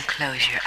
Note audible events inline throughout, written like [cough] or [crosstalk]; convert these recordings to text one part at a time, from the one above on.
close your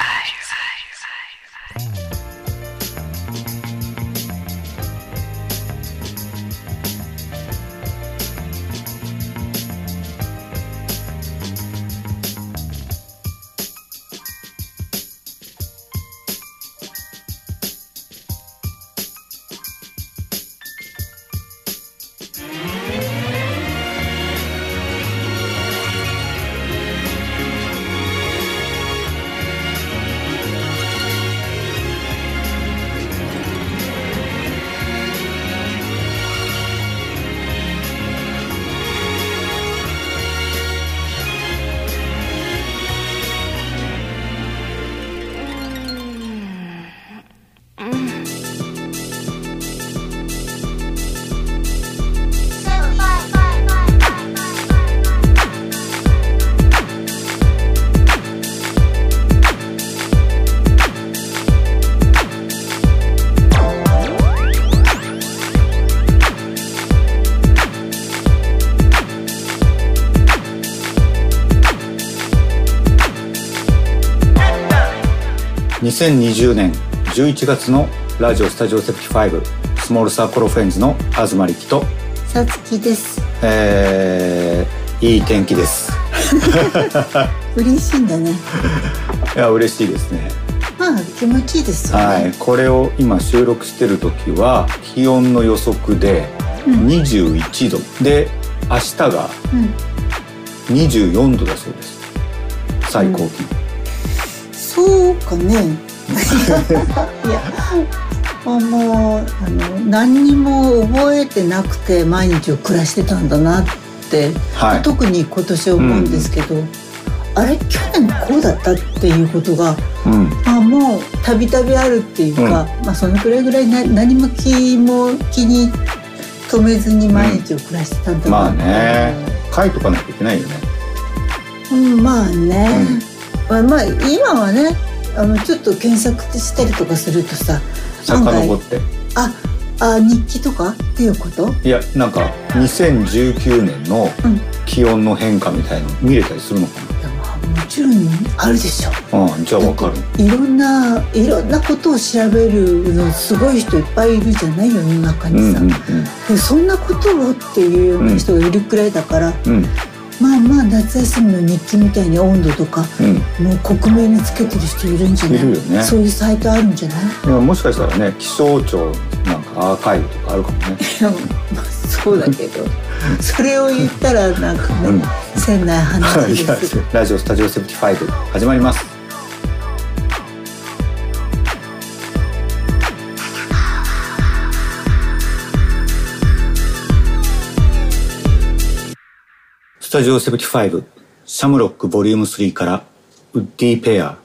eyes.2020 年11月のラジオスタジオセプティ5スモールサークルフレンズの東力と、さつきです。えー、いい天気です [laughs] 嬉しいんだね。[laughs] いや嬉しいですねまあ気持ちいいですよね。はいこれを今収録してる時は気温の予測で21度、で明日がうん。24度だそうです最高気温、そうかね。[laughs] いや。あもうあの何にも覚えてなくて毎日を暮らしてたんだなって、はい。特に今年思うんですけど、あれ去年こうだったっていうことがうん。まあもうたびたびあるっていうか、まあそのくらいぐらいな何も気も気に留めずに毎日を暮らしてたんだなまあね。書いとかなきゃいけないよね。うん、まあね、まあ、まあ今はねあのちょっと検索したりとかするとさ遡って。ああ日記とか？っていうこと？いやなんか2019年のうん。気温の変化みたいの見れたりするのかいやまあもちろんあるでしょ。なうんじゃあわかる。いろんないろんなことを調べるのすごい人いっぱいいるじゃない？世の中にさ、うんうんでそんなことをっていうような人がいるくらいだから、うんまあまあ夏休みの日記みたいに温度とかうん。もう克明につけてる人いるんじゃない？いるよね。そういうサイトあるんじゃない？でももしかしたらね気象庁なんかアーカイブとかあるかもね。いやまあそうだけど。[laughs] それを言ったらなんかね、うん。せんない話いやですラジオスタジオセプティ5始まりますタジオセプティ5シャムロックボリューム3からウッディペア。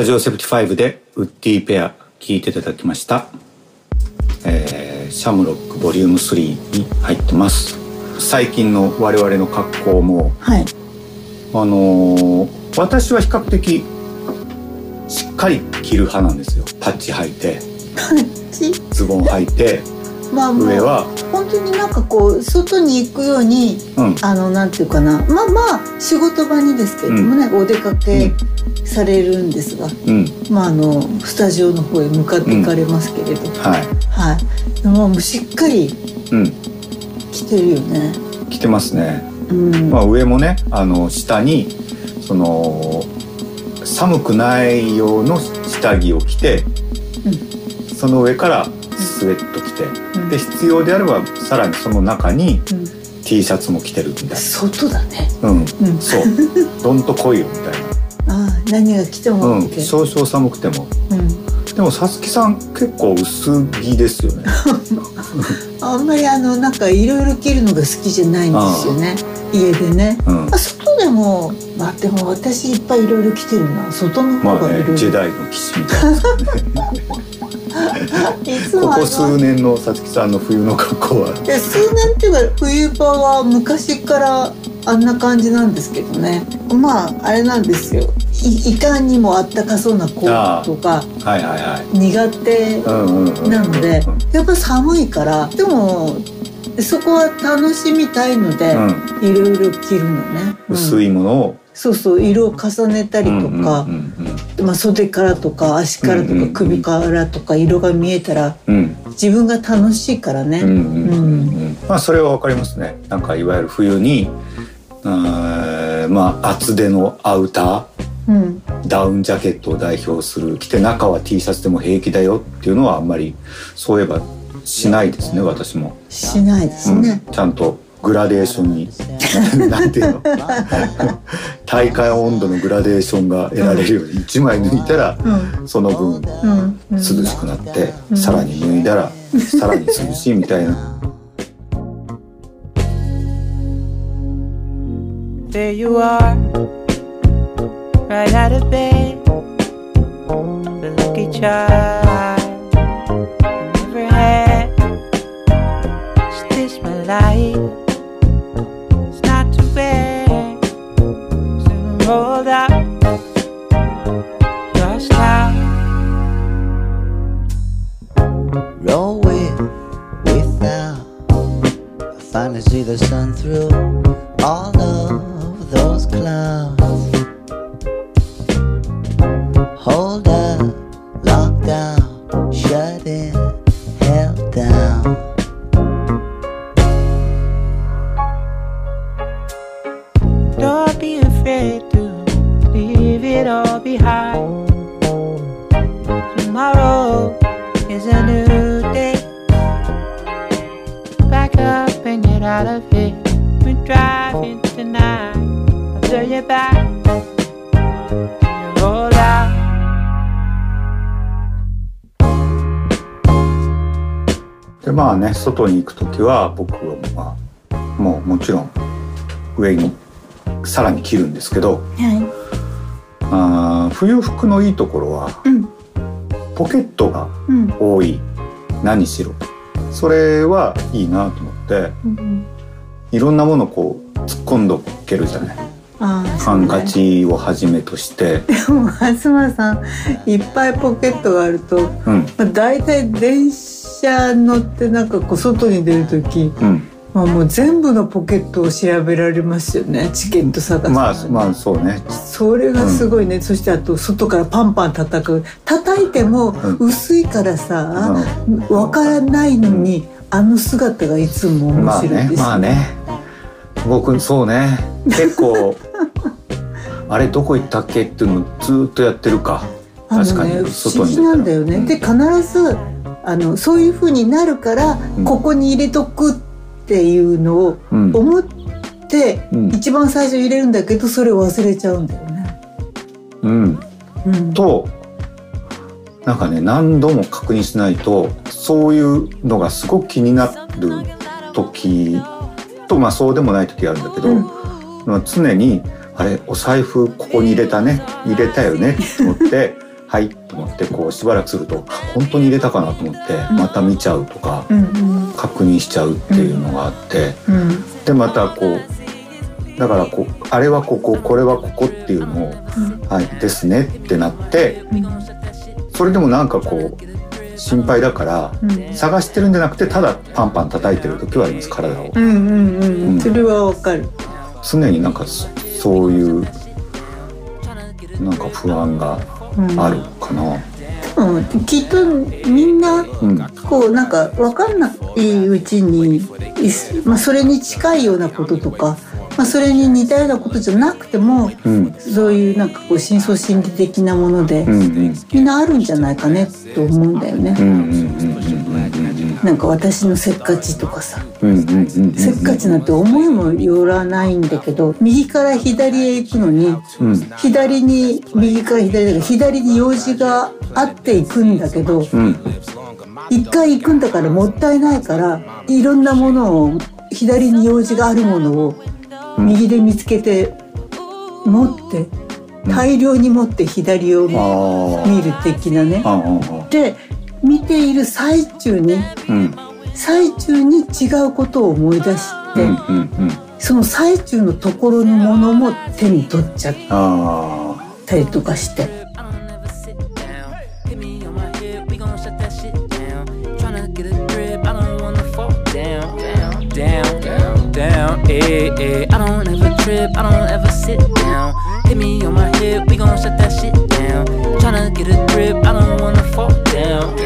タジオセブティファイブでウッディペア聞いていただきました、えーシャムロックボリューム3に入ってます。最近の我々の格好もはい。あのー私は比較的しっかり着る派なんですよ。パッチ履いてパッチ？ズボン履いてまあ上は。本当になんかこう外に行くようにうん。あのなんていうかな。まあまあ仕事場にですけれどもね、お出かけされるんですが、うん。まああのスタジオの方へ向かって行かれますけれど、はい。はい。でももうしっかりうん。着てるよね。着てますね。うん、まあ、上もねあの下にその寒くない用の下着を着て、その上からスウェット着て、うん。で必要であればさらにその中にうん。T シャツも着てるみたい外だね。な、うん。うん。そう。どんと来いよみたいああ何が来てな、もうん少々寒くても。うん。でもさつきさん結構薄着ですよね。[laughs] あんまりあのなんかいろいろ着るのが好きじゃないんですよね。家でね。うん。あ外でもまあでも私いっぱいいろいろ着てるな外の方がいろいろ、ジェダイの騎士みたいない [laughs] ここ数年のさつきさんの冬の格好は。数年っていうか冬場は昔からあんな感じなんですけどね。まああれなんですよ。いいかにもあったかそうなコートとかはいはいはい。苦手なのでやっぱ寒いからでもそこは楽しみたいのでうん。いろいろ着るのね、うん。薄いものをそうそう色を重ねたりとか、まあ、袖からとか足からとか首からとか色が見えたら自分が楽しいからね、まあそれはわかりますね。なんかいわゆる冬にまあ厚手のアウタうん。ーダウンジャケットを代表する着て中は T シャツでも平気だよっていうのはあんまりそういえばしないですね私も、しないですうん。ね、ちゃんとグラデーションに。[laughs] なんていうの？体感温度のグラデーションが得られるように1枚脱いだらうん。その分涼しくなって、うん。さらに脱いだらさらに涼しいみたいな。There you are, right out of bed. The lucky child I never had. Is this my life? Rolled up, lost out. roll with without I finally see the sun through all of those clouds hold up locked down shut in is a new day. Back up and get out of here. We're driving tonight. I'll turn you back. You roll out. でまあね外に行く時は僕はまあもうもちろん上にさらに着るんですけどはいあー冬服のいいところは、うんポケットがうん。多い。何しろ。それはいいなと思って。うんいろんなものこう突っ込んどけるじゃない。ハンカチをはじめとして。でも東さんいっぱいポケットがあると、うん。まあ、大体電車乗ってなんかこう外に出る時、うんまあ、もう全部のポケットを調べられますよね。チケット探すのに。まあまあそうね。それがすごいね、そしてあと外からパンパン叩く。叩いてもん。薄いからさ、わからないのに、あの姿がいつも面まあ白いです、ね。まあね僕そうね。結構 [laughs] あれどこ行ったっけっていうのをずっとやってるか。確かにね不外に思議なんだよね、うん。で必ずあのそういう風になるから、うん。ここに入れとくっていうのをうん。思って、うん。一番最初入れるんだけどそれを忘れちゃうんだよね。うん。うん、となんかね何度も確認しないとそういうのがすごく気になる時とまあそうでもない時あるんだけど、うん。まあ常にあれお財布ここに入れたね入れたよねと思ってはいと思ってこうしばらくすると本当に入れたかなと思ってまた見ちゃうとか、確認しちゃうっていうのがあって、うんでまたこうだからこうあれはこここれはここっていうのを、はいですねってなってそれでもなんかこう心配だから、うん。探してるんじゃなくてただパンパン叩いてる時はあります体を。うんうんうん。ううんん。それはわかる。常になんかそそういうなんか不安があるかな。うんきっとみんなうん、こうなんか分かんないうちに、まあ、それに近いようなこととか、まあ、それに似たようなことじゃなくてもうん、そういうなんかこう深層心理的なもので、うん、うん、みんなあるんじゃないかねと思うんだよね。なんか私のせっかちとかさ。せっかちなんて思いもよらないんだけど右から左へ行くのにうん、左に右から左だから左に用事があって行くんだけどうん、一回行くんだからもったいないからいろんなものを左に用事があるものを右で見つけて持って大量に持って左を見る的なね。で見ている最中にうん、最中に違うことを思い出して、その最中のところのものも手に取っちゃっあたりとかして。Down. Eh, eh. I don't ever trip, I don't ever sit down. Hit me on my hip, we gon' shut that shit down. Tryna get a grip, I don't wanna fall down,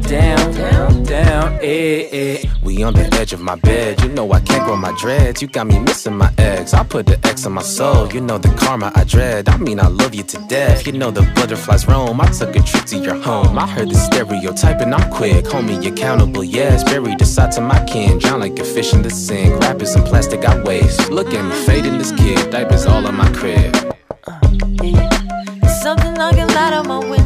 down, down, down. Eh, eh. We on the edge of my bed, you know I can't grow my dreads. You got me missing my eggs. I put the X on my soul, you know the karma I dread. I mean, I love you to death. You know the butterflies roam. I took a trip to your home. I heard the stereotyping, I'm quick. Homie, accountable, yes. Buried aside to my kin. Drown like a fish in the sink. Rappers and plastic I waste. Look at me fading this kid. Diapers all on my crib. Uh, yeah. Something like a light on my window.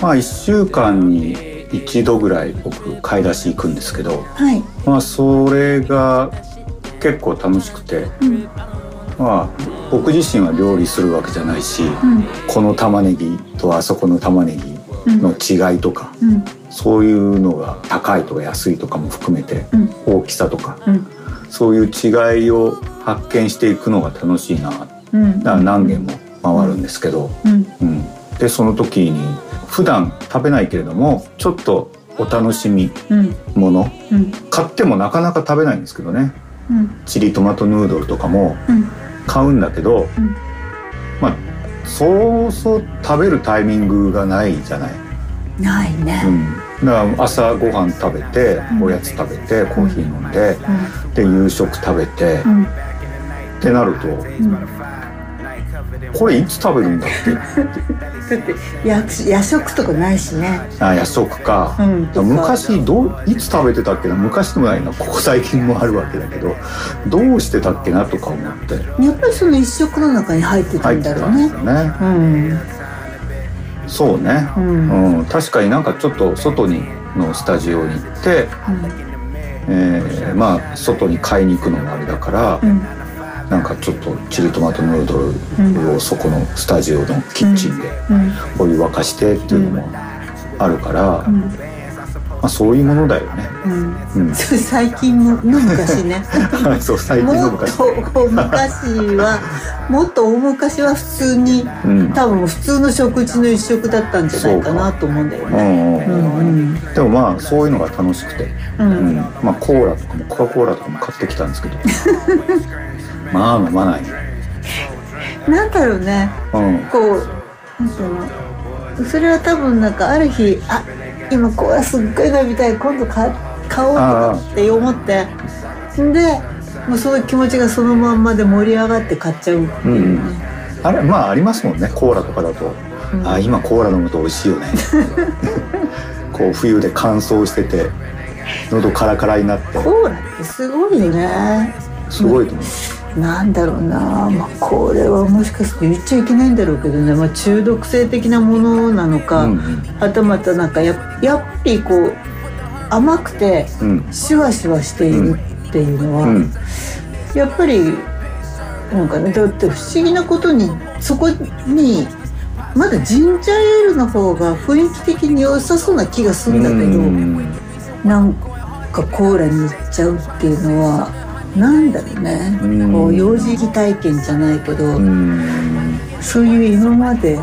まあ、一週間に一度ぐらい僕買い出し行くんですけど、はい。まあ、それが結構楽しくて、まあ、僕自身は料理するわけじゃないし、この玉ねぎとあそこの玉ねぎの違いとか、うん。そういうのが高いとか安いとかも含めて、うん。大きさとか、うん。そういう違いを発見していくのが楽しいな。だかうんら何軒も回るんですけど、うん。うん、でその時に普段食べないけれどもちょっとお楽しみうん。もの。うん。買ってもなかなか食べないんですけどね。うん。チリトマトヌードルとかもうん。買うんだけど、うん。まあそうそう食べるタイミングがないじゃない。ないね。う。ん、だから朝ごはん食べてうん。おやつ食べてコーヒー飲んでうで夕食食べてってなるとうんこれいつ食べるんだっけ？[laughs] だって夜夜食とかないしね。あ夜食か,、うん。昔どういつ食べてたっけな？昔でもないな。ここ最近もあるわけだけど。どうしてたっけなとか思って。やっぱりその一食の中に入ってたんだろうんねね。うんそうね、ううん。ん確かになんかちょっと外にのスタジオに行って、えーまあ外に買いに行くのもあれだから、うんなんかちょっとチリトマトヌードルをそこのスタジオのキッチンでうんお湯沸かしてっていうのもあるから、まあ、そういうものだよね。うん。うん、最近の [laughs] の昔ね。そう最近のもっ昔。と昔はもっと大昔は普通にうん。多分普通の食事の一食だったんじゃないかなと思うんだよね。うんうんううん。んでもまあそういうのが楽しくて、ううんん。まあコーラとかもコカ・コーラとかも買ってきたんですけど [laughs] まあ飲まない。ね。うん。なんだろうね。うん。こうなんていうの。それは多分なんかある日あ今コーラすっごい飲みたい今度買買おうとかって思って。んでもうその気持ちがそのまんまで盛り上がって買っちゃう。っていうね。あれまあありますもんねコーラとかだと。あ今コーラ飲むと美味しいよね。[laughs] こう冬で乾燥してて喉カラカラになって。コーラってすごいよね。すごいと思う、なんだろうな、まあ、これはもしかすると言っちゃいけないんだろうけどね、まあ、中毒性的なものなのか、うんうん。はたまたなんかややっぱりこう甘くてうん。シュワシュワしているっていうのは、うん。やっぱりなんかねだって不思議なことにそこにまだジンジャーエールの方が雰囲気的に良さそうな気がするんだけど、うん。なんかコーラに行っちゃうっていうのはなんだろうね、うん。こう幼児期体験じゃないけど、うん。そういう今まで。だ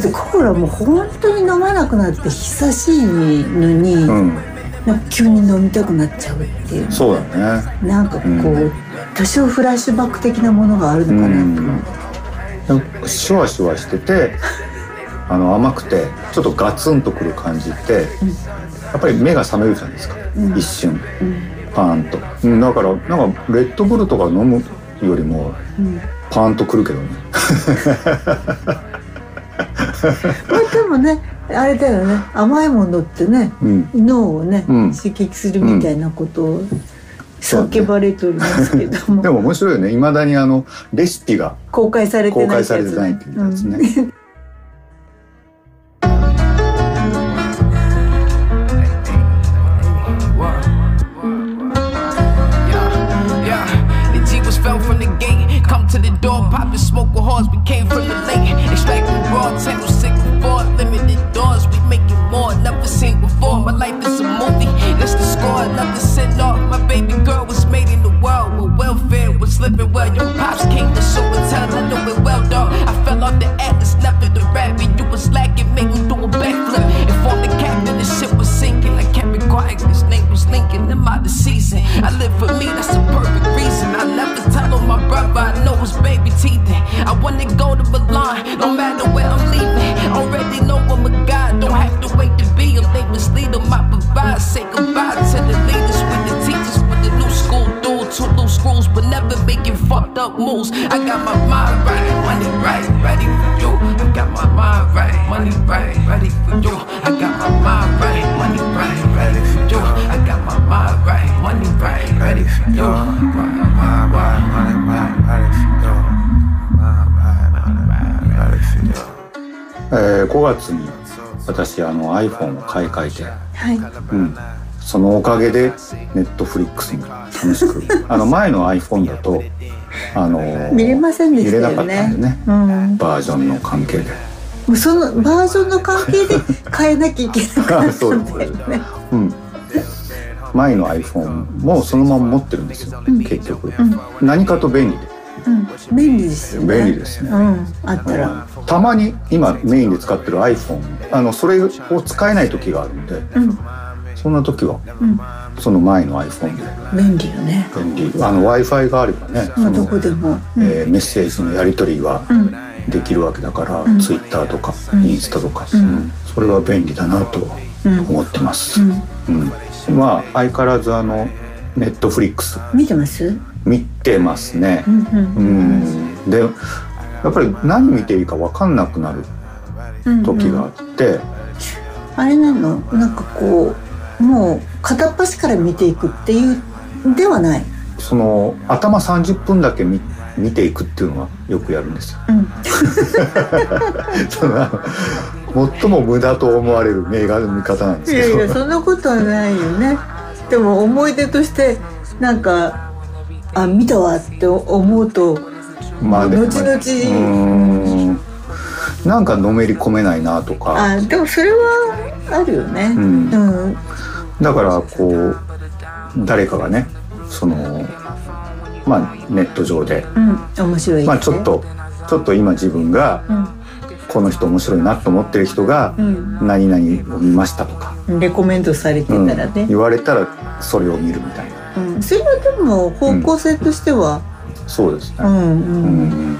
ってコーラもう本当に飲まなくなって久しいのに、うん。なんか急に飲みたくなっちゃうっていう。そうだね。なんかこう、うん。多少フラッシュバック的なものがあるのかなと。思う、なんかシュワシュワしてて [laughs] あの甘くてちょっとガツンとくる感じって、やっぱり目が覚めるじゃないですか、うん。一瞬。うんパーンと、うん、だからなんかレッドブルとか飲むよりもうんパーンとくるけどね。まあでもねあれだよね。甘いものってねうん。脳をね、うん。刺激するみたいなことを叫ばれておりますけども、でも面白いよね。いまだにあのレシピが公開されて公開ないやつされてないっていうやつね、I know baby teething. I wanna go to Milan, no matter where I'm leaving. Already know I'm a god, don't have to wait to be a famous leader. My provide, say goodbye to the leaders with the teachers with the new school dude. Two loose screws, but never making fucked up moves. I got my mind right, money right, ready for you. I got my mind right, money right, ready for you. I got my mind right, money right, ready for you. I got my mind right, money right, ready for you. Mind right, money right, ready for you. Mind right, money right, ready for you. えー5月に私あの iPhone を買い替えて、はいうん、そのおかげで Netflix も楽しくあの前の iPhone だとあの見れませんでしたよね見れなかったんでねうん、バージョンの関係でもうそのバージョンの関係で変えなきゃいけなかったん [laughs] だよね。うん。前の iPhone もそのまま持ってるんですよ、結局、何かと便利で。うん。便利ですよね。便利ですね。うん。あったら。たまに今メインで使ってる iPhone あのそれを使えない時があるんで、うん。そんな時は、うん。その前の iPhone で。便利よね。便利。あの w i f i があればね、まあどこでも。えーメッセージのやり取りはうんできるわけだから、ん。Twitter とか、ん。インスタとか、うん。うんそれは便利だなとうん。思ってます、うん。うん。まあ相変わらずあの Netflix 見てます？見てますね。うんうん。うん。でやっぱり何見ていいか分かんなくなるうん時があって、あれなの？なんかこうもう片っ端から見ていくっていうではない？その頭30分だけ見見ていくっていうのはよくやるんですよ。うん。[laughs] その最も無駄と思われる映画の見方なんですけど。いやいやそんなことはないよね。でも思い出としてなんかあ見たわって思うとまあね。後々。なんかのめり込めないなとか。あでもそれはあるよね。うん。うん。だからこう誰かがねそのまあネット上で。うん。面白いまあちょっとちょっと今自分がこの人面白いなと思ってる人がうん。何々を見ましたとか、うんレコメントされてたうん。らね言われたらそれを見るみたいな。うん。それはでも方向性としてはそうですね、うんうん。うん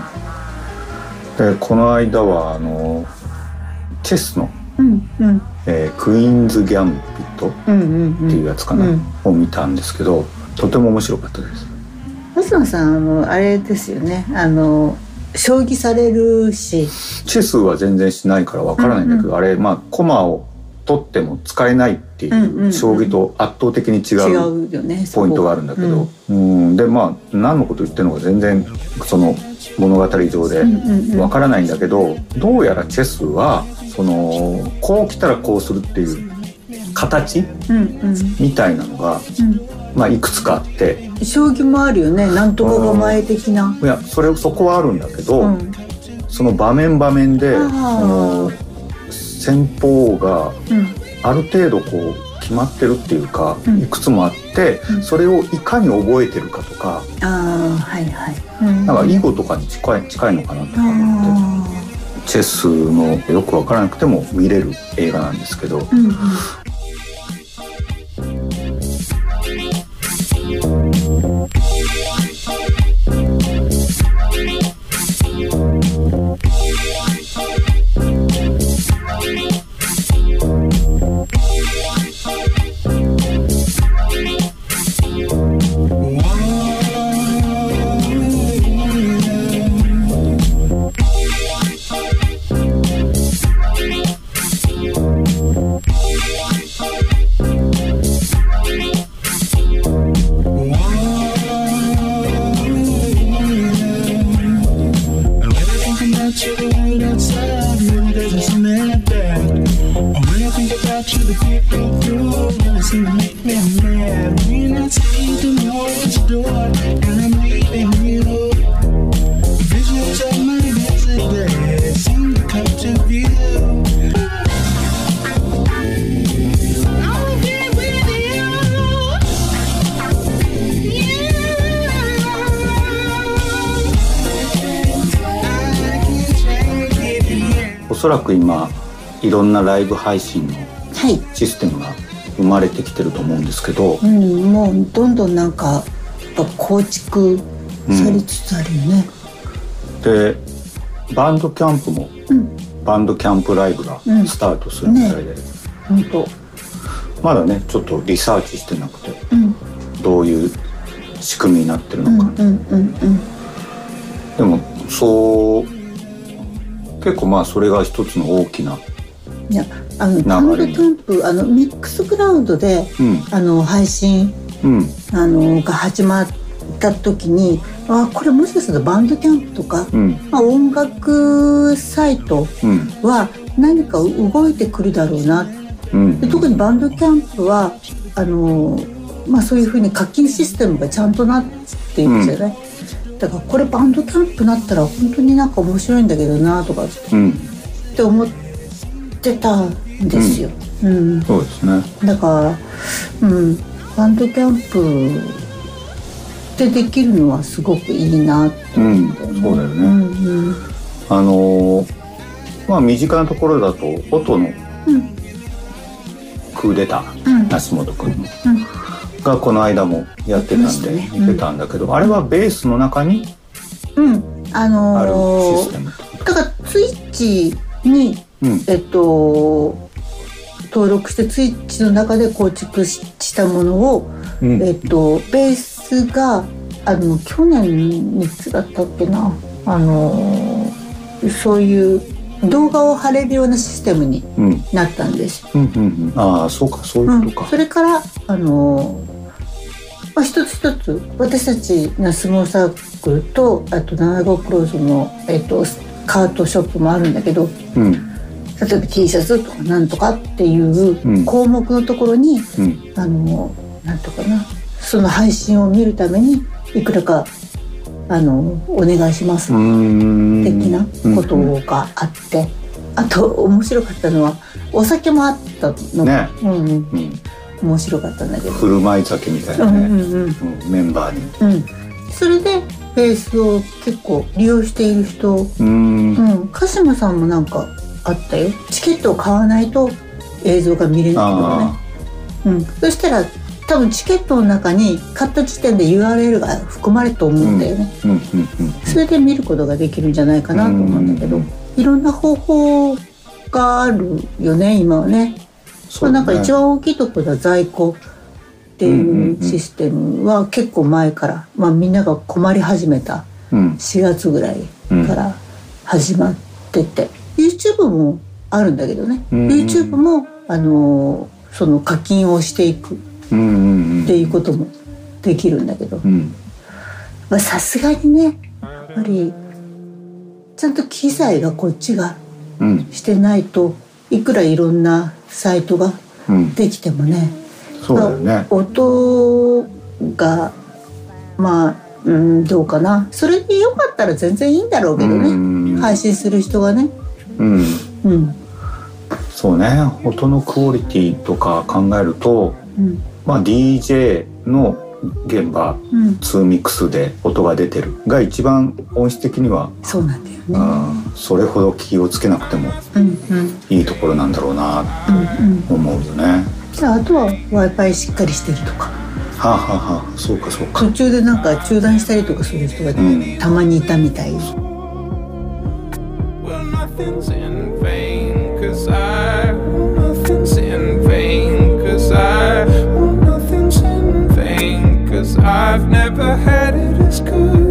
でこの間はあのチェスの、うんうん。えークイーンズ・ギャンビットっうんうんうん。ていうやつかな、うん。を見たんですけどとても面白かったです星野さんあのあれですよね。あの将棋されるし。チェスは全然しないからわからないんだけど、あれまあ駒を取っても使えないっていうんうんううん。将棋と圧倒的に違違ううよねポイントがあるんだけど、うん。でまあ何のこと言ってるのか全然その物語上でうんうんうん。わからないんだけどどうやらチェスはそのこう来たらこうするっていう形うんうん。みたいなのが、まあ、いくつかあって。うん将棋もあるよね。なんとかが前的な。いやそれそこはあるんだけど、うん。その場面場面でその戦法がうん。ある程度こう決まってるっていうか、うん。いくつもあって、うん。それをいかに覚えてるかとか、ああはいはい、うん。なんか囲碁とかに近い近いのかなとか思って。あチェスのよくわからなくても見れる映画なんですけど、ーうんうんらく今いろんなライブ配信のはい、システムが生まれてきてると思うんですけど、うん、もうどんどんなんかやっぱ構築されつつあるよね、でバンドキャンプもうん。バンドキャンプライブがうん。スタートするみたいで、本当。まだねちょっとリサーチしてなくてうん。どういう仕組みになってるうんのか、うんうんうん。でもそう結構まあそれが一つの大きないやあのバンドキ流れに。ャンプあのミックスクラウドでうん。あの配信うん。あのが始まった時にあこれもしかするとバンドキャンプとか、うん。まあ、音楽サイトうん。は何か動いてくるだろうな。うん。で特にバンドキャンプはあの、まあ、そういうふうに課金システムがちゃんとなっているじゃない、だからこれバンドキャンプなったら本当になんか面白いんだけどなとかっうん。て思ってたんですよ。うん。そうですね。だから、うん、バンドキャンプでできるのはすごくいいなって思う。んだよね。うん。そうだよね。うんうん。あのーまあ身近なところだと音のうん。クーデターうん。梨本君。のうんがこの間もやってたんでね。見てたんだけど、あれはベースの中にうん、ああるのシステムってこーだからツイッチにとうん。えっと登録してツイッチの中で構築ししたものを、うん。えっとベースがあの去年いつだったっけな。あのそういう動画を貼れるようなシステムにうん。なったんです。うんうんうん。ああそうかそういうことか、それからあの、まあ、一つ一つ私たちの相撲サークルとあと七五クローズの、えっと、カートショップもあるんだけどうん。例えば T シャツとかなんとかっていううん。項目のところに、うん。あのなんとかなその配信を見るためにいくらかあのお願いします。的なことがあって、あと面白かったのはお酒もあったの。が、ね。うんうん、うん面白かったんだけど。振る舞い酒みたいうんなね、うんうんうん。メンバーに。うん、それでベースを結構利用している人、うーん。うん、鹿島さんもなんかあったよ。チケットを買わないと映像が見れないからね。あ、うん、そしたら多分チケットの中に買った時点で URL が含まれると思うんだよね、うんうんうんそれで見ることができるんじゃないかなと思うんだけど、うん。いろんな方法があるよね今はねそうだね。なんか一番大きいところは在庫っていううんシステムは結構前から、まあ、みんなが困り始めたうん。4月ぐらいから始まってて、YouTube もあるんだけどね、うん YouTube もあのその課金をしていくっていうこともできるんだけど。さすがにねやっぱりちゃんと機材がこっちがうん。してないといくらいろんなサイトがうん。できてもね。そうだよね。音がまあうんどうかな。それでよかったら全然いいんだろうけどうん。ね配信する人がね。うん。うん。そうね。音のクオリティとか考えるとうん。まあ DJ の現場うん。2ミックスで音が出てるが一番音質的には、そうなんだよねうんそれほど気をつけなくてもいいところなんだろうなうんうん思うよね。じゃああとは w i f i しっかりしてるとかはあ、はあはあ、そうかそうか。途中でなんか中断したりとかする人がうんたまにいたみたい Well, nothing's in vain, cause I. Well, nothing's in vain, cause I. Well, nothing's in vain, cause I've never had it as good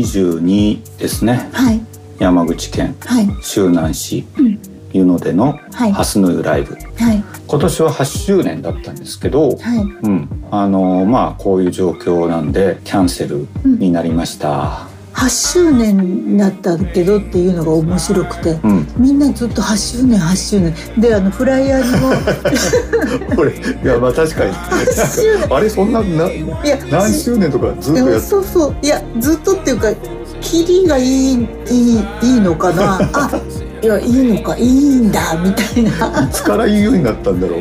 22ですね。はい。山口県はい。周南市湯野でのはい。ハスの湯ライブ。はい。今年は8周年だったんですけど、はい。うん、あのまあこういう状況なんでキャンセルになりました。8周年になったけどっていうのが面白くて、うん、みんなずっと8周年8周年。であのフライヤーにも。[laughs] これいやまあ確かに。周年。あれそんなないや何周年とかずっとやそうそう。いやずっとっていうかキリがいいいいいいのかな？[laughs] あいやいいのかいいんだみたいな。いつから言うようになったんだろう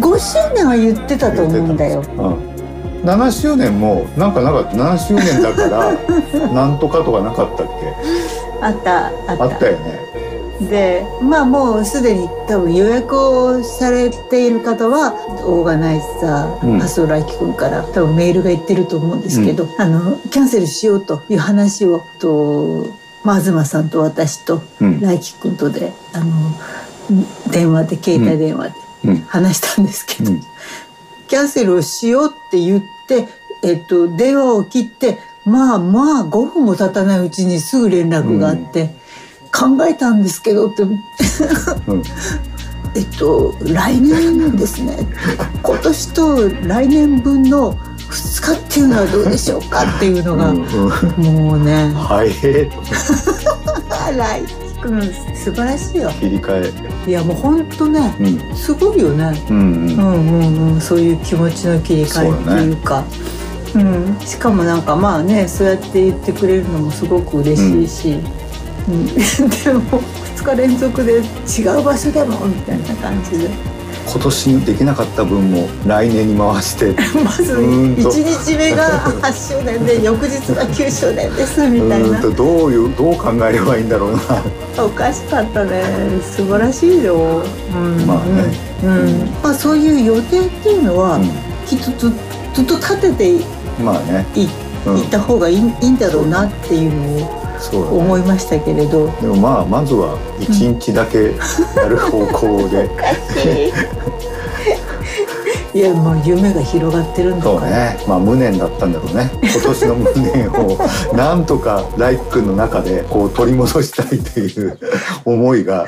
？5周年は言ってたと思うんだよ。うん7周年もなんかなかった。7周年だから [laughs] なんとかとかなかったっけ？あったあった。あったよね。でまあもうすでに多分予約をされている方はオーガナイザうん。ー麻生来樹君から多分メールが言ってると思うんですけど、あのキャンセルしようという話をと、まあ、東さんと私とうん。来樹君とであの電話で携帯電話でうん。話したんですけど、うんキャンセルをしようって言って、えっと、電話を切ってまあまあ5分も経たないうちにすぐ連絡があって、考えたんですけどって。うん。[laughs] えっと来年ですね。[laughs] 今年と来年分の2日っていうのはどうでしょうかっていうのが、うん。うん。もうね。はい。[laughs] え来君素晴らしいよ。切り替え。いやもうほんとねうん。すごいよね。うんうん。うんうんうんそういう気持ちの切り替えっていうか。うん、しかもなんかまあねそうやって言ってくれるのもすごく嬉しいし、うん。[laughs] でも2日連続で違う場所でもみたいな感じで今年できなかった分も来年に回して [laughs] まずうーんと。1日目が8周年で [laughs] 翌日が9周年ですみたいうなどういうどう考えればいいんだろうな。[laughs] おかしかったね。素晴らしいよ、うん、まあね。うん、うん。まあそういう予定っていうのは、きっとずずっと立てていまあね。いうん。いった方がいい,、いいんだろうなっていうのを思いましたけれど。でもまあまずは1日だけ [laughs] やる方向で。[laughs] いやもう夢が広がってるんだそうね。まあ無念だったんだろうね。今年の無念を [laughs] なんとかライク君の中でこう取り戻したいという思いが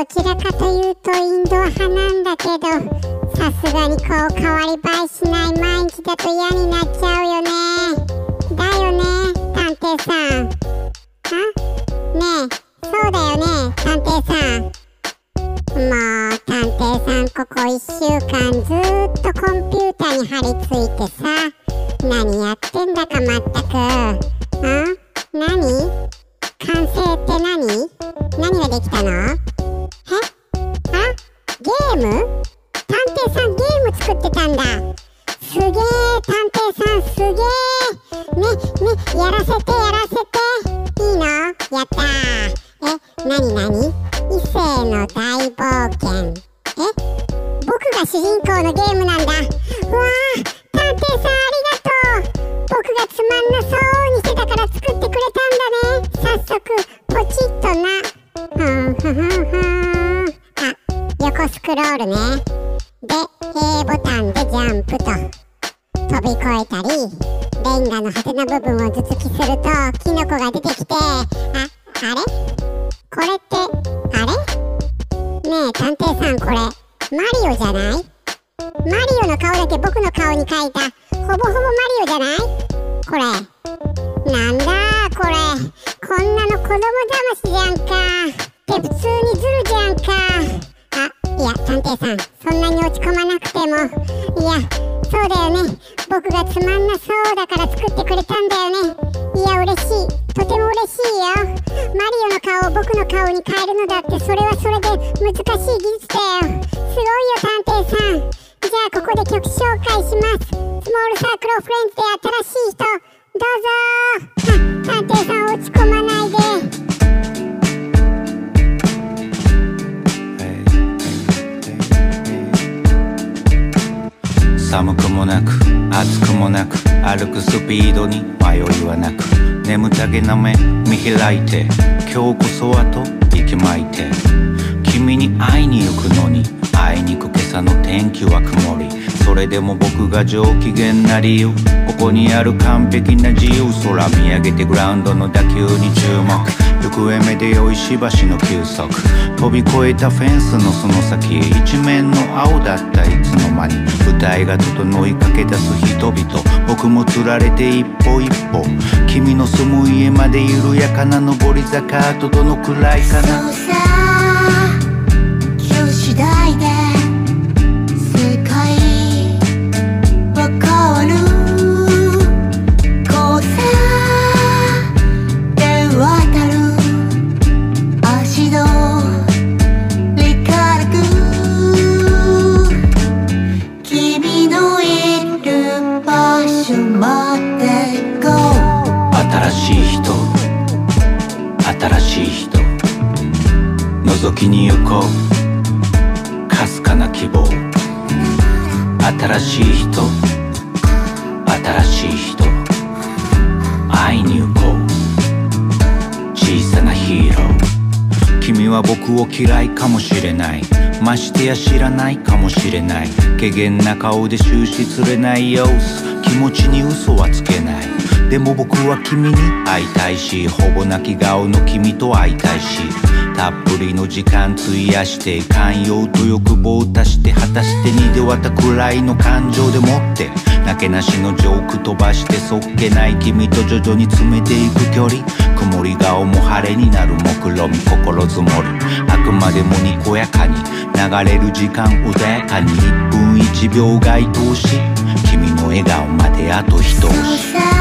どちらかというとインドア派なんだけどさすがにこう変わり映えしない毎日だと嫌になっちゃうよね。だよね探偵さん。あ？ねえそうだよね探偵さん。もう探偵さんここ1週間ずーっとコンピューターに張り付いてさ何やってんだか眠たげな目見開いて今日こそはと息巻いて君に会いに行くのに。あいにく今朝の天気は曇り。それでも僕が上機嫌な理由。ここにある完璧な自由。空見上げてグラウンドの打球に注目。行方目で良いしばしの休息。飛び越えたフェンスのその先。一面の青だったいつの間に。舞台が整いかけ出す人々。僕もつられて一歩一歩。君の住む家まで緩やかな上り坂。とどのくらいかな。そうさ。今日次第でに行こう。かすかな希望。新しい人。新しい人。会いに行こう。小さなヒーロー。君は僕を嫌いかもしれない。ましてや知らないかもしれない。怪げな顔で終始釣れない様子。気持ちに嘘はつけない。でも僕は君に会いたいしほぼ泣き顔の君と会いたいしたっぷりの時間費やして寛容と欲望を足して果たして二で割ったくらいの感情でもってなけなしのジョーク飛ばしてそっけない君と徐々に詰めていく距離曇り顔も晴れになる目論み心づもりあくまでもにこやかに流れる時間穏やかに1分1秒該当し君の笑顔まであと一押し。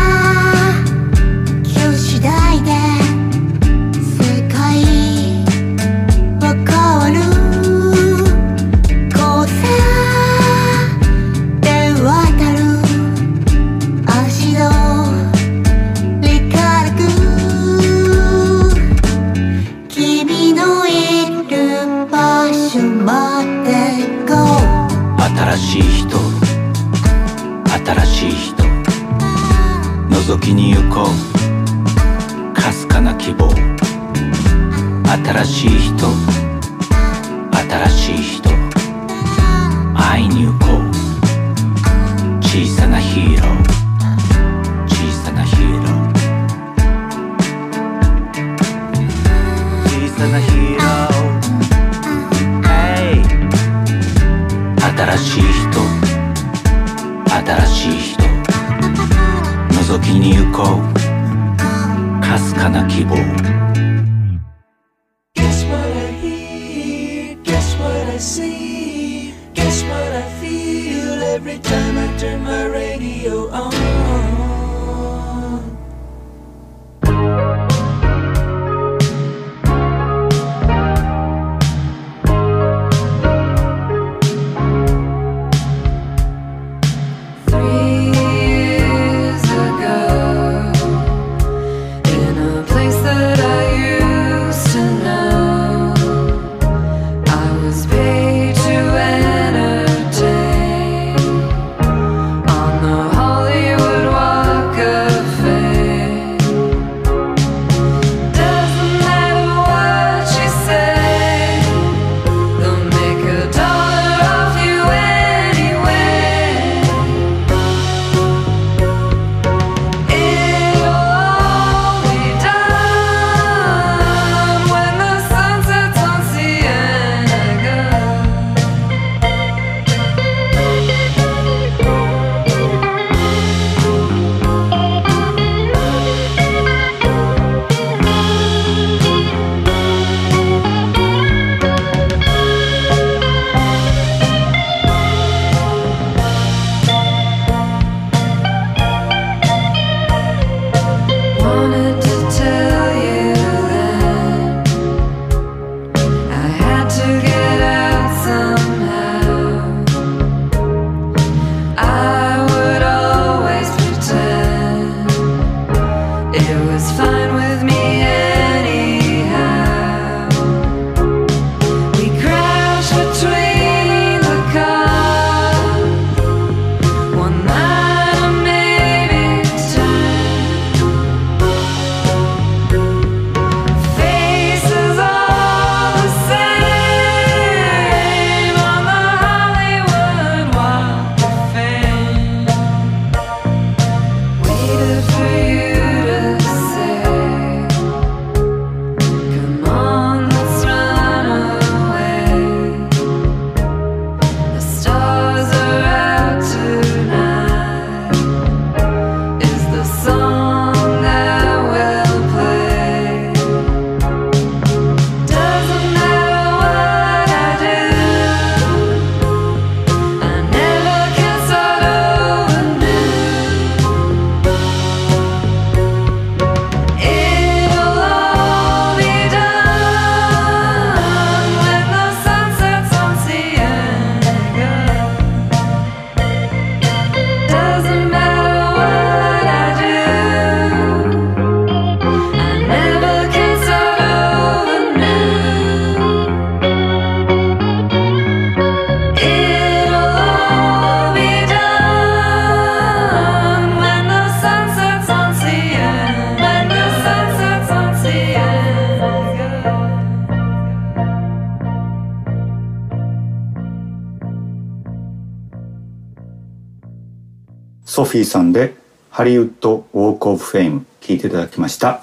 ソフィーさんでハリウッドウォークオブフェイム聞いていただきました。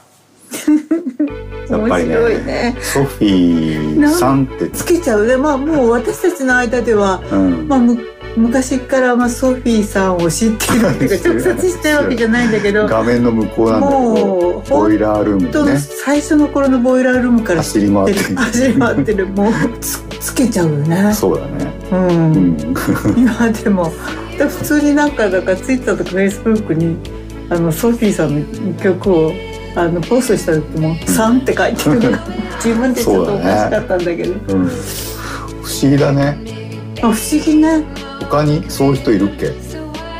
[laughs] やっぱりねねソフィーさんってつけちゃうね。まあもう私たちの間では、うん。まあ、む昔からまあソフィーさんを知ってるっていうか直接知ってるわけじゃないんだけど画面の向こうなんだけもどうボイラールームね。最初の頃のボイラールームから走り回ってる。走り回ってる。もうつつけちゃうよね。そうだね。うん、うん。[laughs] 今でもで普通になんかだからツイッターとかフェイスブックにあのソフィーさんの曲をあのポストした時も「3」って書いてるのが [laughs] 自分でちょっとおかしかったんだけど。うん。不思議だね。あ不思議ね。他にそういう人いるっけ？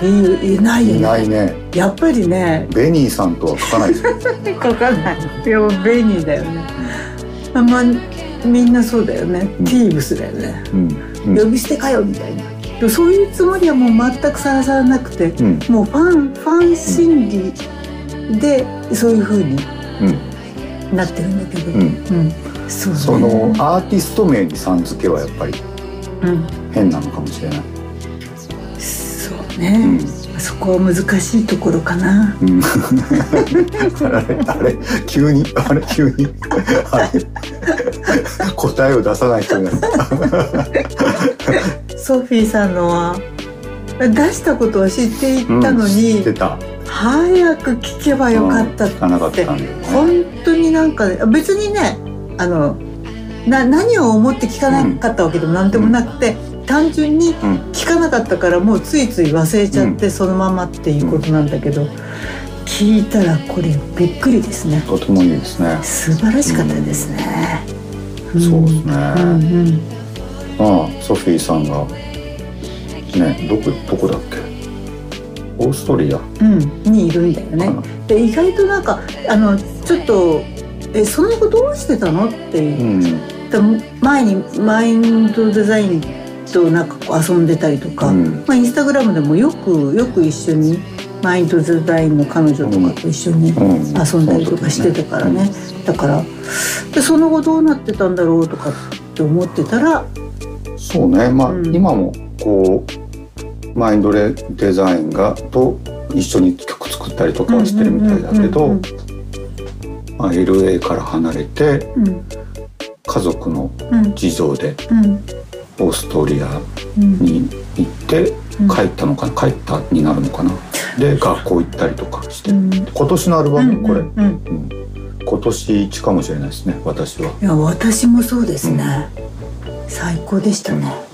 いいないよね。いないね。やっぱりね。ベニーさんとは書かないですよ。[laughs] 書かない。いやベニーだよね。あまあみんなそうだよね、ティーブスだよね、うん。呼び捨てかよみたいなでもそういうつもりはもう全くさらさらなくて、うん。もうファンファン心理でそういう風にうん。なってるんだけど、うん。うん。そうね。そのアーティスト名にさん付けはやっぱりうん。変なのかもしれない。そうね、そこは難しいところかな。うん。[laughs] あれあれ急にあれ急に。あれ。答えを出さない人になったソフィーさんのは出したことは知っていたのうんに、知ってた。早く聞けばよかった聞かなかっってたんね。本当になんかね別にねあのな何を思って聞かなかったわけでも何でもなくて、単純に聞かなかったからもうついつい忘れちゃってそのままっていうことなんだけど、聞いたらこれびっくりですね。とてもいいですね。素晴らしかったですね、そうですね、うんうんああソフィーさんが。ねどこどこだっけ？オーストリア。うん、にいるんだよね。で意外となんかあのちょっと「えその後どうしてたの?」っていう、で前にマインドデザインとなんかこう遊んでたりとか、まあ、インスタグラムでもよくよく一緒にマインドデザインの彼女とかと一緒に遊んだりとかしてたからね、だからでその後どうなってたんだろうとかって思ってたらそうね。まあ、今もこうマインドレデザインがと一緒に曲作ったりとかはしてるみたいだけど、まあ、LA から離れてうん。家族のうん。事情でうん。オーストリアうん。に行って帰ったのかな？帰ったになるのかな？で学校行ったりとかして今年のアルバムこれ、うん。今年一かもしれないですね私は。いや私もそうですね、最高でしたね、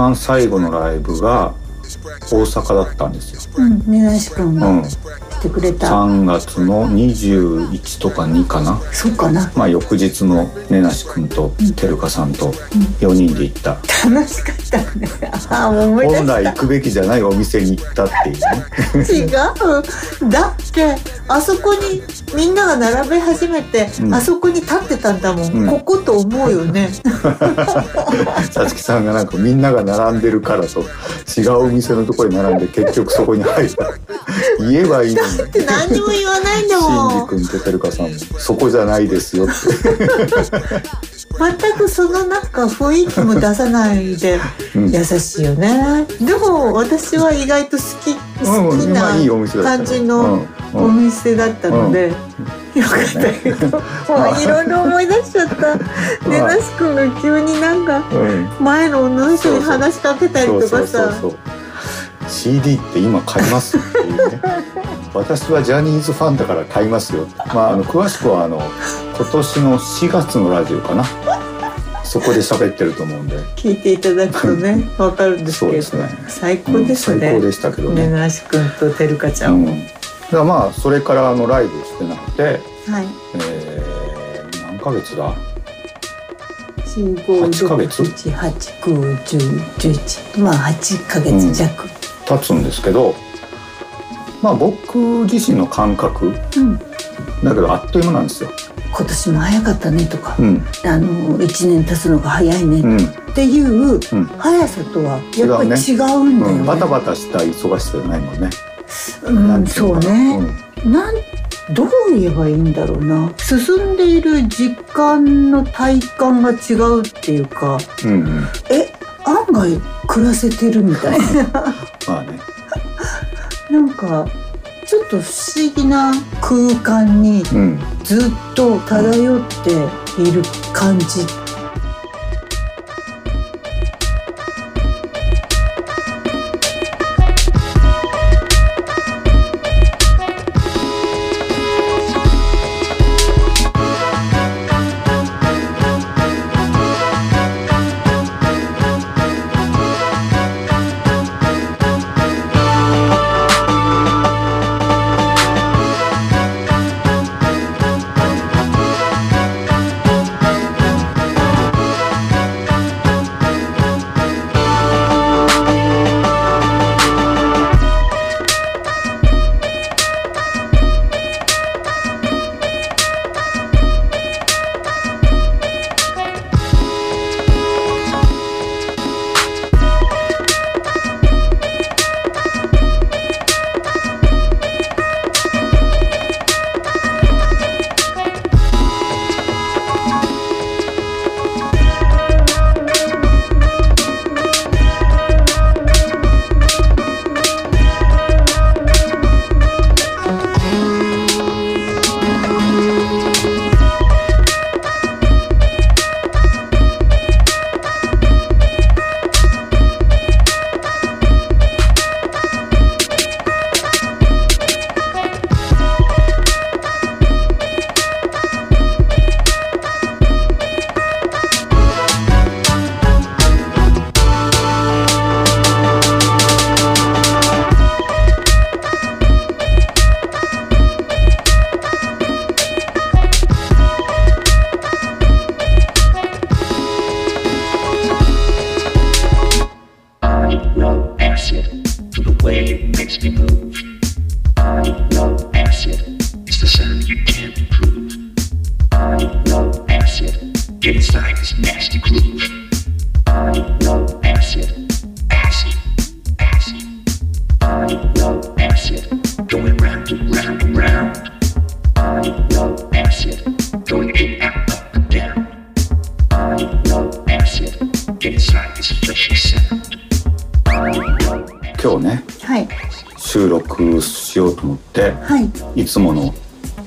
番最後のライブが大阪だったんですよ、うん、ねなし君うん、が来てくれた、3月の21とか2かな。そうかな。まあ翌日のねなし君とてるかさんと4人で行った、楽しかったね。ああ思い出本来した行くべきじゃないお店に行ったっていうね。違う。だってあそこにみんなが並べ始めて、うん。あそこに立ってたんだもん、うん。ここと思うよね。[laughs] さつきさんがなんかみんなが並んでるからと違うお店のところに並んで結局そこに入った。言えばいいのに。だって何にも言わないんだもん。シンジ君とてるかさんもそこじゃないですよって全くそのなんか雰囲気も出さないでうん。優しいよね、でも私は意外と好き好きな感じのうんうんお店だったので、よかったけど、もういろいろ思い出しちゃった。で、なし君が急になんかうん。前の女の人に話しかけたりとかさ、そう CD って今買いますっていうね。[laughs] 私はジャニーズファンだから買いますよ。まああの詳しくはあの今年の4月のラジオかな。そこで喋ってると思うんで。聞いていただくとねわかるんですけどそうですね。最高ですね、うん最高でしたけどね。ね君とてるかちゃんも、だからまあそれからあのライブしてなくて、はい。えー、何ヶ月だ？四五8ヶ月七八九十十一。まあ八ヶ月弱、経つんですけどまあ僕自身の感覚うん。だけどあっという間なんですよ。今年も早かったねとか、うん。あの一年経つのが早いねうん。っていう速さとはやっぱり違うんだよね。うん。バタバタした忙しさじゃないもんね。うん、そうね、なんどう言えばいいんだろうな。進んでいる時間の体感が違うっていうかうんうん。え案外暮らせてるみたいな [laughs] まあね。なんかちょっと不思議な空間にうん。ずっと漂っている感じ inside this nasty groove. I love acid, acid, acid. I love acid, going round and round and round. I love acid, going in and up and down. I love acid, inside this fleshy sound. I love 今日ねはい収録しようと思ってはいいつもの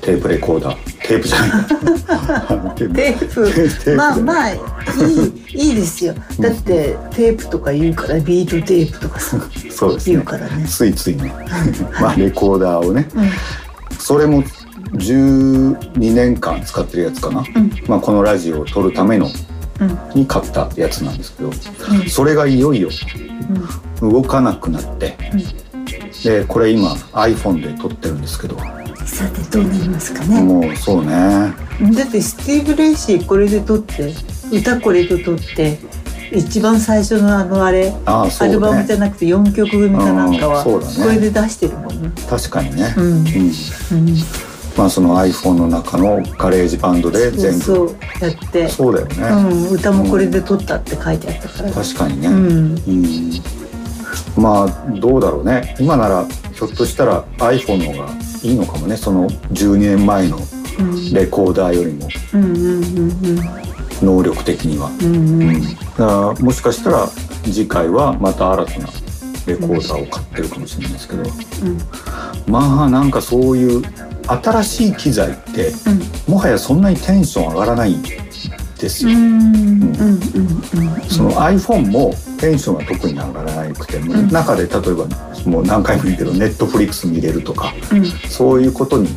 テープレコーダーテープじゃないテテープ。まあまあいいいいですよ。だってテープとか言うからビートテープとかさそうですね。言うからね。ついついね。[laughs] まあレコーダーをね。うん。それも12年間使ってるやつかな、うん。まあ、このラジオを録るためのうん。に買ったやつなんですけど、それがいよいよ動かなくなって、でこれ今 iPhone で撮ってるんですけど、さてどうなりますかね。もうそうね。だってスティーブ・レイシーこれで録って歌これで録って一番最初のあのあれあね。アルバムじゃなくて4曲組かなんかはこれで出してるもんね。確かにね、うん。うん。うん。まあその iPhone の中のガレージバンドで全部そうやって。そうだよね、うん、歌もこれで録ったって書いてあったから、確かにね、うん。うんまあどうだろうね。今ならひょっとしたら iPhone の方がいいのかもね。その12年前のレコーダーよりも。うんうんうん能力的には、うんうん。うん。だからもしかしたら次回はまた新たなレコーダーを買ってるかもしれないですけど、まあなんかそういう新しい機材って、もはやそんなにテンション上がらないんですよ。その iPhone もテンションが特に上がらなくても、うん。中で例えばもう何回も言うけどネットフリックス見れるとか、うん。そういうことに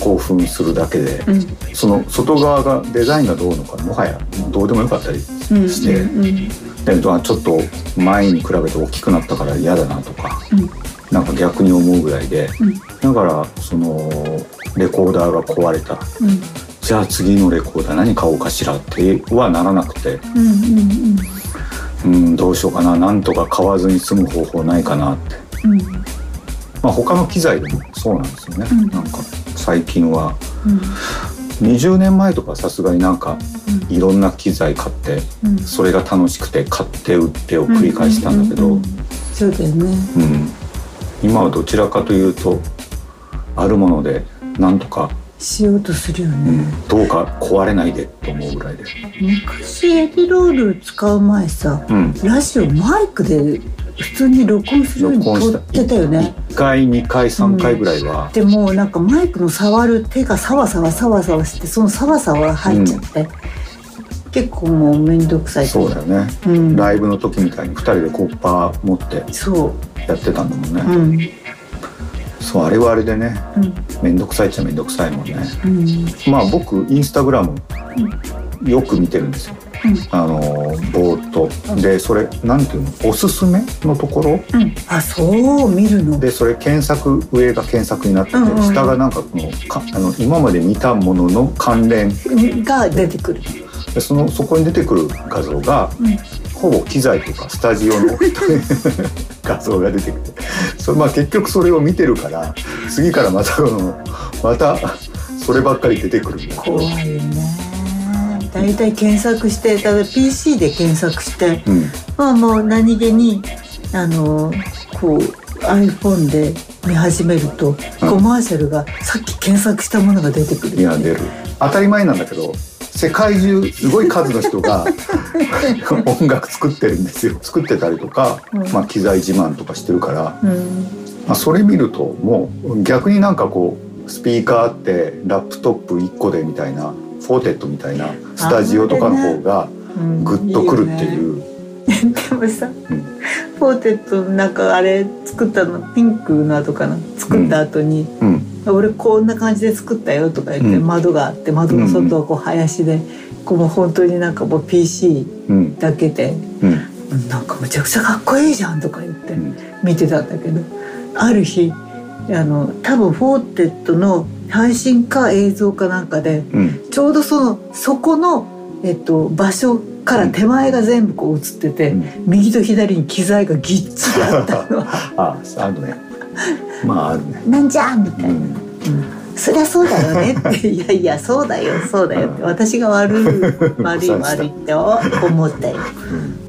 興奮するだけで、うん。その外側がデザインがどうのかもはやどうでもよかったりうんして、うん。でまあちょっと前に比べて大きくなったから嫌だなとか、うん。なんか逆に思うぐらいで、うん。だからそのレコーダーが壊れたうんじゃあ次のレコーダー何買おうかしらってはならなくて、うんうんうん、どうしようかな。なんとか買わずに済む方法ないかなって、うん。まあ、他の機材でもそうなんですよね、うん。なんか最近は。うん。20年前とかさすがになんかいろんな機材買って、うん。それが楽しくて買って売ってを繰り返したんだけど、うんそうだよね。今はどちらかというとあるものでなんとか、しようとするようね、ん、どうか壊れないでと思うぐらいで、昔エディロール使う前さ、うん、ラジオマイクで普通に録音するように撮ってたよね。1回2回3回ぐらいは、でもなんかマイクの触る手がサワサワサワサワしてそのサワサワが入っちゃって、結構もう面倒くさいそうだよね、うん。ライブの時みたいに2人でコッパー持ってそやってたんだもんね、ううんそうあれはあれでねうん。面倒くさいっちゃ面倒くさいもんね。うん。まあ僕インスタグラムよく見てるんですよ、うん。あのぼーっと。でそれなんていうの？おすすめのところ？うん。あそう見るの。でそれ検索上が検索になってて、うんうんうん。下がなんかこのかあの今まで見たものの関連。が出てくる。でそのそこに出てくる画像が、うんほぼ機材とかスタジオの [laughs] 画像が出てきてそれまあ結局それを見てるから次からまたまたそればっかり出てくるんだ怖いよね。大体検索して例えば PC で検索してうん。まあもう何気にあのこう iPhone で見始めると、コマーシャルがさっき検索したものが出てくるいや出る。当たり前なんだけど世界中すごい数の人が [laughs] 音楽作ってるんですよ。作ってたりとか、うん。まあ、機材自慢とかしてるから、うん。まあ、それ見るともう逆になんかこうスピーカーあってラップトップ1個でみたいなフォーテットみたいなスタジオとかの方がうんグッとくるっていう。でもさ、フォーテットなんかあれ作ったのピンクの後かな？作った後に、うん俺こんな感じで作ったよとか言って、うん。窓があって窓の外はこう林で、こうもう本当になんかもう PC うん。だけで、うん。なんかむちゃくちゃかっこいいじゃんとか言ってうん。見てたんだけど、ある日あの多分フォーテットの配信か映像かなんかでうん。ちょうどそのそこの、えっと、場所から手前が全部こう映ってて、右と左に機材がぎっちりあったの。は [laughs] ああるねまああるね。なんじゃんみたいな、うんそりゃそうだよねって。いやいやそうだよそうだよって。私が悪い悪い悪いって思ったよ。「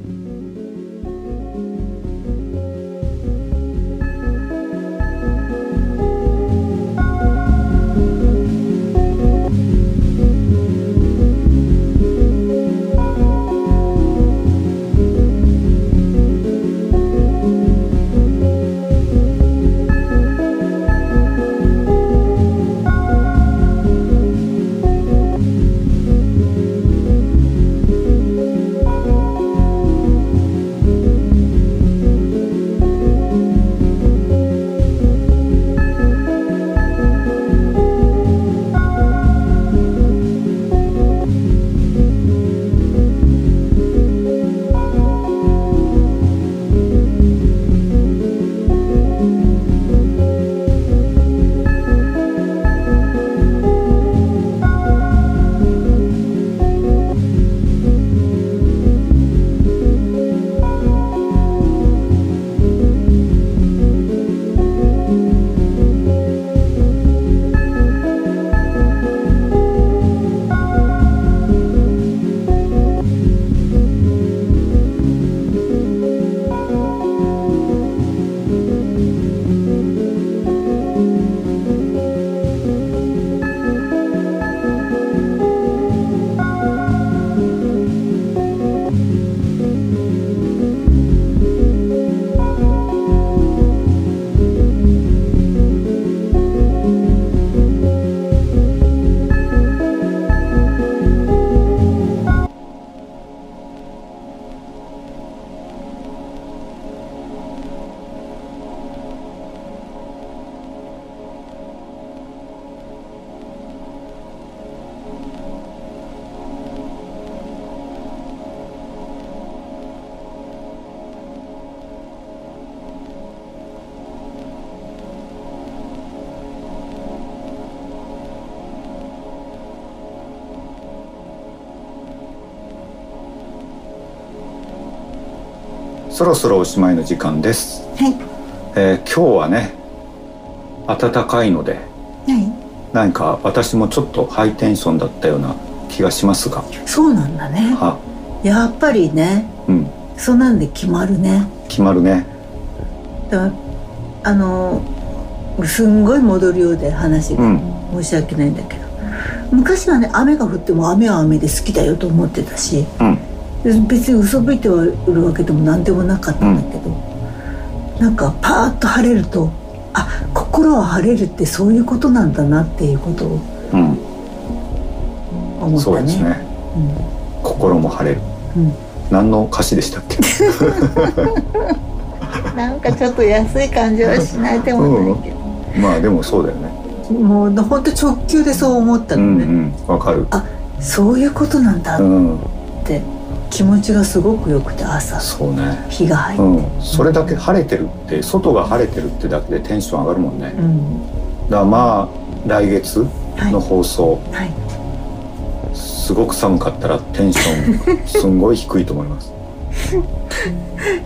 そろそろおしまいの時間です、はい。えー今日はね暖かいのではい。何か私もちょっとハイテンションだったような気がしますが。そうなんだね。は。やっぱりねうん。そんなんで決まるね。決まるね。だあのすんごい戻るようで話が、うん。申し訳ないんだけど。昔はね雨が降っても雨は雨で好きだよと思ってたしうん別に嘘吹いてはるわけでも何でもなかったんだけど、なんかパーッと晴れるとあ心は晴れるってそういうことなんだなっていうことをうん。思ったね。そうですね、心も晴れる、うん。何の歌詞でしたっけ？[laughs] なんかちょっと安い感じはしないでもないけど、まあでもそうだよね。もう本当直球でそう思ったのね、うんうん。わかる。そういうことなんだうん。って気持ちがすごく良くて朝。そうね。日が入って、うん。それだけ晴れてるって外が晴れてるってだけでテンション上がるもんね、うん。だからまあ来月の放送、はい。すごく寒かったらテンションすんごい低いと思います。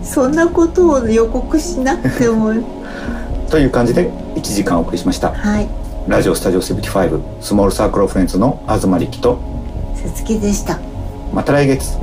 [laughs] そんなことを予告しなくても。[laughs] という感じで1時間お送りしました。はい。ラジオスタジオ75スモールサークルオフレンズの東力とさつきでした。また来月